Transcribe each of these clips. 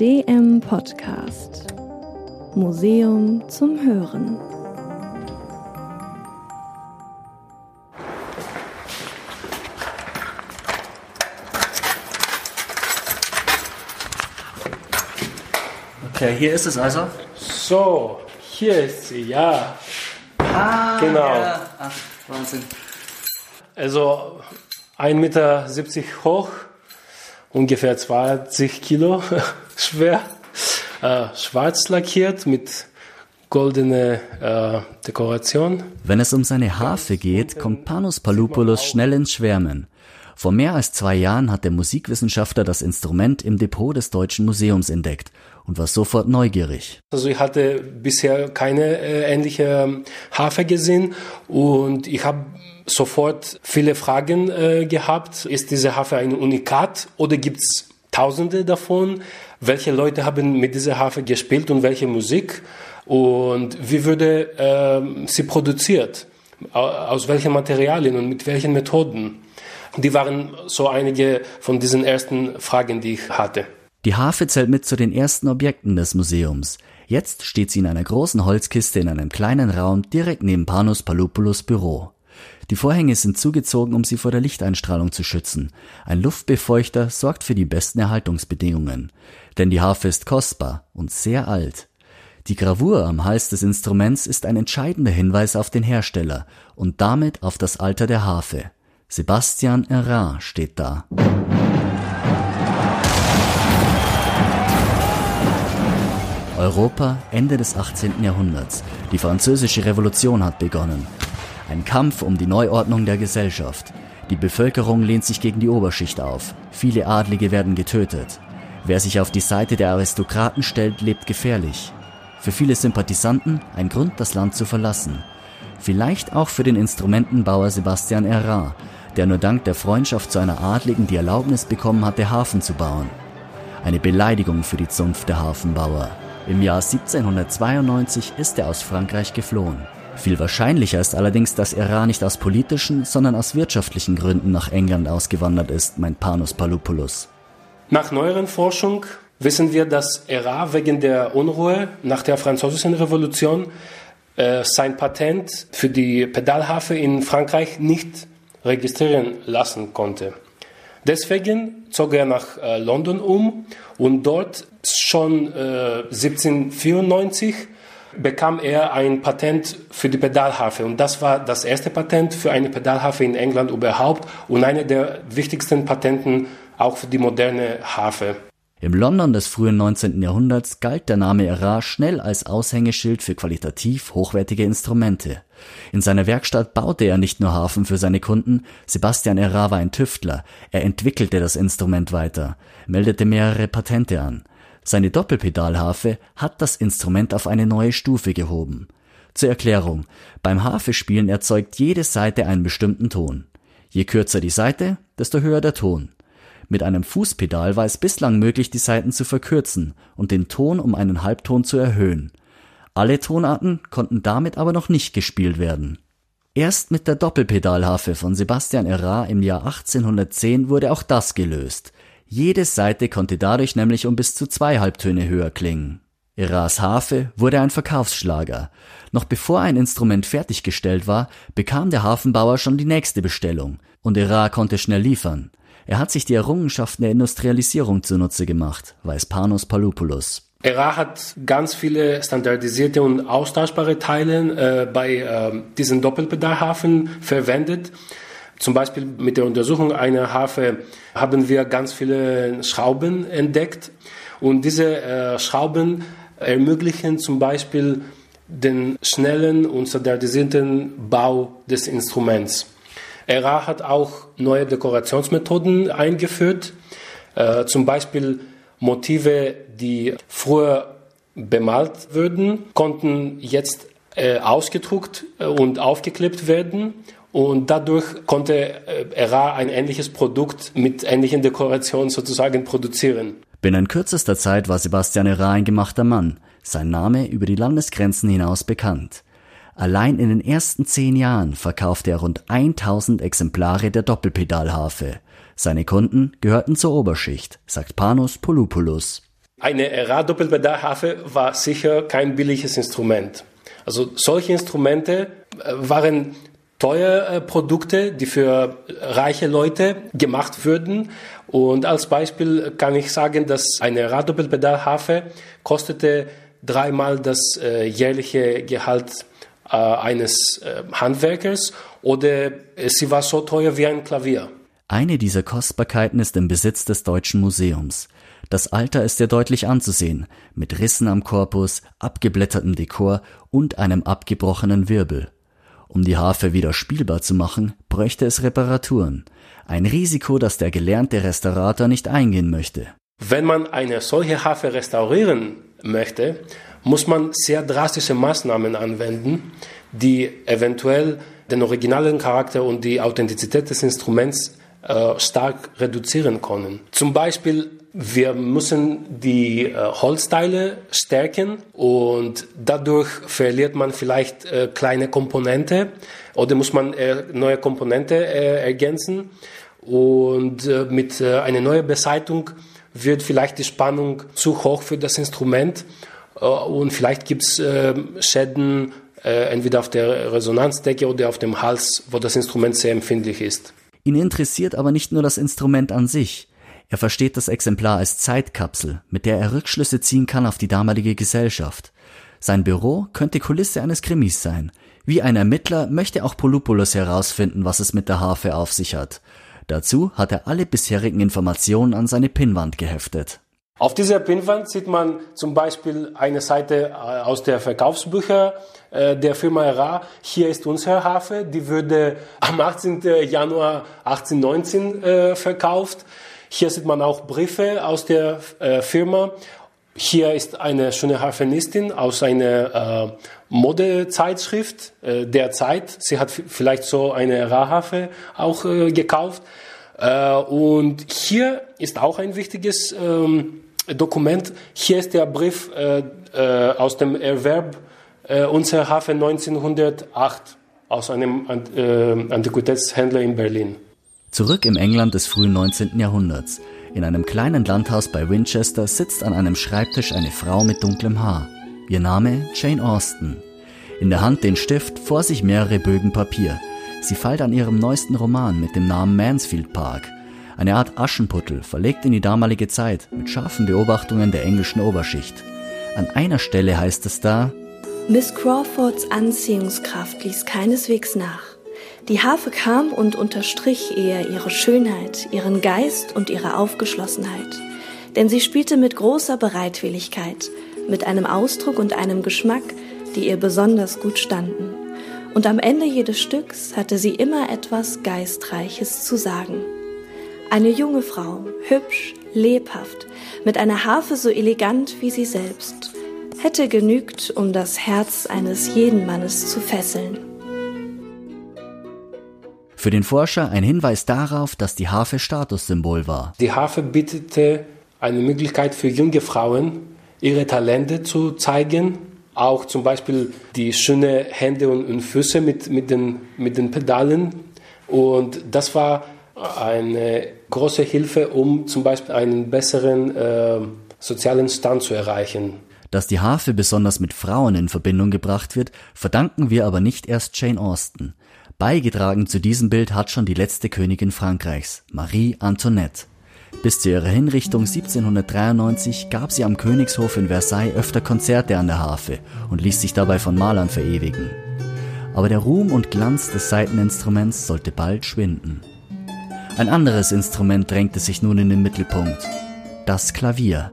DM Podcast Museum zum Hören. Okay, hier ist es also. So, hier ist sie, ja. Ah, Genau. Ja. Ach, Wahnsinn. Also 1,70 Meter hoch, ungefähr 20 Kilo schwer, äh, schwarz lackiert mit goldene äh, Dekoration. Wenn es um seine Harfe geht, kommt Panos Paloupoulou schnell ins Schwärmen. Vor mehr als zwei Jahren hat der Musikwissenschaftler das Instrument im Depot des Deutschen Museums entdeckt und war sofort neugierig. Also ich hatte bisher keine äh, ähnliche Harfe gesehen und ich habe sofort viele Fragen äh, gehabt. Ist diese Harfe ein Unikat oder gibt es Tausende davon? Welche Leute haben mit dieser Harfe gespielt und welche Musik? Und wie würde ähm, sie produziert? Au- Aus welchen Materialien und mit welchen Methoden? Die waren so einige von diesen ersten Fragen, die ich hatte. Die Harfe zählt mit zu den ersten Objekten des Museums. Jetzt steht sie in einer großen Holzkiste in einem kleinen Raum direkt neben Panos Paloupoulos Büro. Die Vorhänge sind zugezogen, um sie vor der Lichteinstrahlung zu schützen. Ein Luftbefeuchter sorgt für die besten Erhaltungsbedingungen. Denn die Harfe ist kostbar und sehr alt. Die Gravur am Hals des Instruments ist ein entscheidender Hinweis auf den Hersteller und damit auf das Alter der Harfe. Sebastian Erard steht da. Europa Ende des 18. Jahrhunderts. Die französische Revolution hat begonnen. Ein Kampf um die Neuordnung der Gesellschaft. Die Bevölkerung lehnt sich gegen die Oberschicht auf. Viele Adlige werden getötet. Wer sich auf die Seite der Aristokraten stellt, lebt gefährlich. Für viele Sympathisanten ein Grund, das Land zu verlassen. Vielleicht auch für den Instrumentenbauer Sebastian Erard, der nur dank der Freundschaft zu einer Adligen die Erlaubnis bekommen hatte, Hafen zu bauen. Eine Beleidigung für die Zunft der Hafenbauer. Im Jahr 1792 ist er aus Frankreich geflohen. Viel wahrscheinlicher ist allerdings, dass Erard nicht aus politischen, sondern aus wirtschaftlichen Gründen nach England ausgewandert ist, meint Panos Paloupoulos. Nach neueren Forschung wissen wir, dass Erard wegen der Unruhe nach der Französischen Revolution äh, sein Patent für die Pedalharfe in Frankreich nicht registrieren lassen konnte. Deswegen zog er nach äh, London um und dort schon äh, 1794 bekam er ein Patent für die Pedalharfe. Und das war das erste Patent für eine Pedalharfe in England überhaupt und eine der wichtigsten Patenten auch für die moderne Harfe. Im London des frühen 19. Jahrhunderts galt der Name Erard schnell als Aushängeschild für qualitativ hochwertige Instrumente. In seiner Werkstatt baute er nicht nur Harfen für seine Kunden, Sebastian Erard war ein Tüftler, er entwickelte das Instrument weiter, meldete mehrere Patente an. Seine Doppelpedalharfe hat das Instrument auf eine neue Stufe gehoben. Zur Erklärung, beim Harfespielen erzeugt jede Saite einen bestimmten Ton. Je kürzer die Saite, desto höher der Ton. Mit einem Fußpedal war es bislang möglich, die Saiten zu verkürzen und den Ton um einen Halbton zu erhöhen. Alle Tonarten konnten damit aber noch nicht gespielt werden. Erst mit der Doppelpedalharfe von Sebastian Erard im Jahr 1810 wurde auch das gelöst. Jede Saite konnte dadurch nämlich um bis zu zwei Halbtöne höher klingen. Erards Harfe wurde ein Verkaufsschlager. Noch bevor ein Instrument fertiggestellt war, bekam der Hafenbauer schon die nächste Bestellung und Erard konnte schnell liefern. Er hat sich die Errungenschaften der Industrialisierung zunutze gemacht, weiß Panos Paloupoulos. Erard hat ganz viele standardisierte und austauschbare Teile äh, bei äh, diesen Doppelpedalhafen verwendet. Zum Beispiel mit der Untersuchung einer Harfe haben wir ganz viele Schrauben entdeckt und diese äh, Schrauben ermöglichen zum Beispiel den schnellen und standardisierten Bau des Instruments. Erard hat auch neue Dekorationsmethoden eingeführt, äh, zum Beispiel Motive, die früher bemalt würden, konnten jetzt äh, ausgedruckt äh, und aufgeklebt werden. Und dadurch konnte äh, Erard ein ähnliches Produkt mit ähnlichen Dekorationen sozusagen produzieren. Binnen kürzester Zeit war Sebastian Erard ein gemachter Mann, sein Name über die Landesgrenzen hinaus bekannt. Allein in den ersten zehn Jahren verkaufte er rund 1000 Exemplare der Doppelpedalharfe. Seine Kunden gehörten zur Oberschicht, sagt Panos Poloupoulos. Eine Ra-Doppelpedalharfe war sicher kein billiges Instrument. Also solche Instrumente äh, waren teure äh, Produkte, die für reiche Leute gemacht würden. Und als Beispiel kann ich sagen, dass eine Raddoppelpedalharfe kostete dreimal das äh, jährliche Gehalt äh, eines Handwerkers oder sie war so teuer wie ein Klavier. Eine dieser Kostbarkeiten ist im Besitz des Deutschen Museums. Das Alter ist ja deutlich anzusehen, mit Rissen am Korpus, abgeblättertem Dekor und einem abgebrochenen Wirbel. Um die Harfe wieder spielbar zu machen, bräuchte es Reparaturen. Ein Risiko, das der gelernte Restaurator nicht eingehen möchte. Wenn man eine solche Harfe restaurieren möchte, muss man sehr drastische Maßnahmen anwenden, die eventuell den originalen Charakter und die Authentizität des Instruments äh, stark reduzieren können. Zum Beispiel wir müssen die äh, Holzteile stärken und dadurch verliert man vielleicht äh, kleine Komponente oder muss man äh, neue Komponente äh, ergänzen und äh, mit einer neuen Beseitigung wird vielleicht die Spannung zu hoch für das Instrument und vielleicht gibt es Schäden entweder auf der Resonanzdecke oder auf dem Hals, wo das Instrument sehr empfindlich ist. Ihn interessiert aber nicht nur das Instrument an sich. Er versteht das Exemplar als Zeitkapsel, mit der er Rückschlüsse ziehen kann auf die damalige Gesellschaft. Sein Büro könnte Kulisse eines Krimis sein. Wie ein Ermittler möchte auch Polupoulos herausfinden, was es mit der Harfe auf sich hat. Dazu hat er alle bisherigen Informationen an seine Pinnwand geheftet. Auf dieser Pinnwand sieht man zum Beispiel eine Seite äh, aus der Verkaufsbücher äh, der Firma Ra. Hier ist unsere Harfe, die wurde am 18. Januar 1819 äh, verkauft. Hier sieht man auch Briefe aus der Firma. Hier ist eine schöne Harfenistin aus einer Modezeitschrift der Zeit. Sie hat vielleicht so eine Rahharfe auch gekauft. Äh, und hier ist auch ein wichtiges ähm, Dokument. Hier ist der Brief äh, äh, aus dem Erwerb unserer Harfe 1908 aus einem Antiquitätshändler in Berlin. Zurück im England des frühen 19. Jahrhunderts. In einem kleinen Landhaus bei Winchester sitzt an einem Schreibtisch eine Frau mit dunklem Haar. Ihr Name Jane Austen. In der Hand den Stift, vor sich mehrere Bögen Papier. Sie feilt an ihrem neuesten Roman mit dem Namen Mansfield Park. Eine Art Aschenputtel, verlegt in die damalige Zeit, mit scharfen Beobachtungen der englischen Oberschicht. An einer Stelle heißt es da, Miss Crawfords Anziehungskraft ließ keineswegs nach. Die Harfe kam und unterstrich eher ihre Schönheit, ihren Geist und ihre Aufgeschlossenheit. Denn sie spielte mit großer Bereitwilligkeit, mit einem Ausdruck und einem Geschmack, die ihr besonders gut standen. Und am Ende jedes Stücks hatte sie immer etwas Geistreiches zu sagen. Eine junge Frau, hübsch, lebhaft, mit einer Harfe so elegant wie sie selbst, hätte genügt, um das Herz eines jeden Mannes zu fesseln. Für den Forscher ein Hinweis darauf, dass die Harfe Statussymbol war. Die Harfe bietete eine Möglichkeit für junge Frauen, ihre Talente zu zeigen. Auch zum Beispiel die schönen Hände und Füße mit, mit, den, mit den Pedalen. Und das war eine große Hilfe, um zum Beispiel einen besseren äh, sozialen Stand zu erreichen. Dass die Harfe besonders mit Frauen in Verbindung gebracht wird, verdanken wir aber nicht erst Jane Austen. Beigetragen zu diesem Bild hat schon die letzte Königin Frankreichs, Marie Antoinette. Bis zu ihrer Hinrichtung 1793 gab sie am Königshof in Versailles öfter Konzerte an der Harfe und ließ sich dabei von Malern verewigen. Aber der Ruhm und Glanz des Saiteninstruments sollte bald schwinden. Ein anderes Instrument drängte sich nun in den Mittelpunkt. Das Klavier.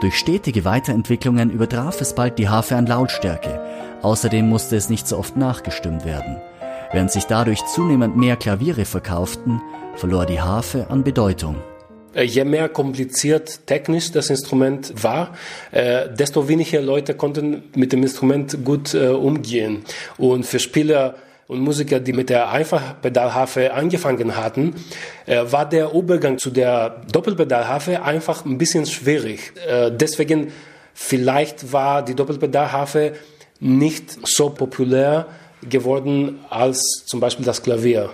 Durch stetige Weiterentwicklungen übertraf es bald die Harfe an Lautstärke, Außerdem musste es nicht so oft nachgestimmt werden. Während sich dadurch zunehmend mehr Klaviere verkauften, verlor die Harfe an Bedeutung. Äh, je mehr kompliziert technisch das Instrument war, äh, desto weniger Leute konnten mit dem Instrument gut äh, umgehen. Und für Spieler und Musiker, die mit der Einfachpedalharfe angefangen hatten, war der Übergang zu der Doppelpedalharfe einfach ein bisschen schwierig. deswegen vielleicht war die Doppelpedalharfe nicht so populär geworden als zum Beispiel das Klavier.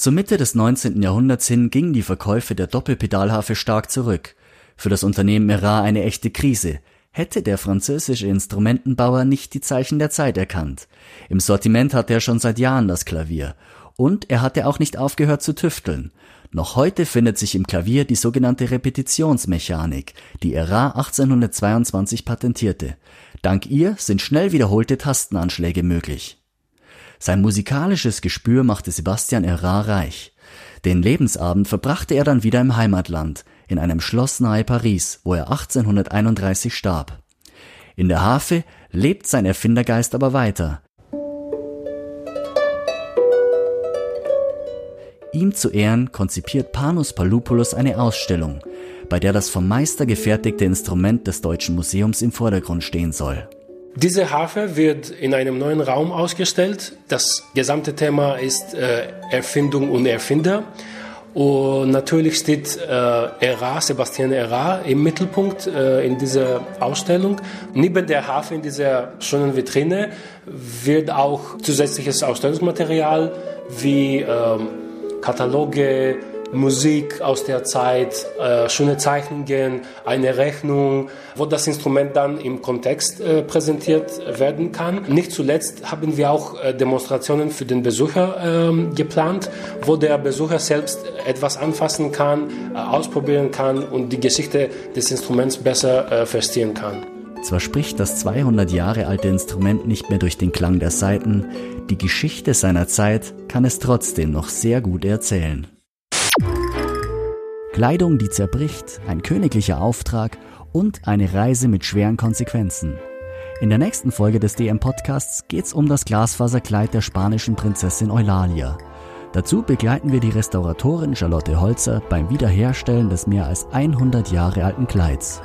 Zur Mitte des 19. Jahrhunderts hin gingen die Verkäufe der Doppelpedalharfe stark zurück. Für das Unternehmen Erard eine echte Krise. Hätte der französische Instrumentenbauer nicht die Zeichen der Zeit erkannt. Im Sortiment hatte er schon seit Jahren das Klavier. Und er hatte auch nicht aufgehört zu tüfteln. Noch heute findet sich im Klavier die sogenannte Repetitionsmechanik, die Erard 1822 patentierte. Dank ihr sind schnell wiederholte Tastenanschläge möglich. Sein musikalisches Gespür machte Sebastian Erard reich. Den Lebensabend verbrachte er dann wieder im Heimatland, in einem Schloss nahe Paris, wo er 1831 starb. In der Harfe lebt sein Erfindergeist aber weiter. Ihm zu Ehren konzipiert Panus Palupoulos eine Ausstellung, bei der das vom Meister gefertigte Instrument des Deutschen Museums im Vordergrund stehen soll. Diese Harfe wird in einem neuen Raum ausgestellt. Das gesamte Thema ist äh, Erfindung und Erfinder. Und natürlich steht äh, Erard, Sebastian Erard im Mittelpunkt äh, in dieser Ausstellung. Neben der Harfe in dieser schönen Vitrine wird auch zusätzliches Ausstellungsmaterial wie äh, Kataloge, Musik aus der Zeit, äh, schöne Zeichnungen, eine Rechnung, wo das Instrument dann im Kontext äh, präsentiert werden kann. Nicht zuletzt haben wir auch äh, Demonstrationen für den Besucher ähm, geplant, wo der Besucher selbst etwas anfassen kann, äh, ausprobieren kann und die Geschichte des Instruments besser äh, verstehen kann. Zwar spricht das 200 Jahre alte Instrument nicht mehr durch den Klang der Saiten, die Geschichte seiner Zeit kann es trotzdem noch sehr gut erzählen. Kleidung, die zerbricht, ein königlicher Auftrag und eine Reise mit schweren Konsequenzen. In der nächsten Folge des DM-Podcasts geht's um das Glasfaserkleid der spanischen Prinzessin Eulalia. Dazu begleiten wir die Restauratorin Charlotte Holzer beim Wiederherstellen des mehr als 100 Jahre alten Kleids.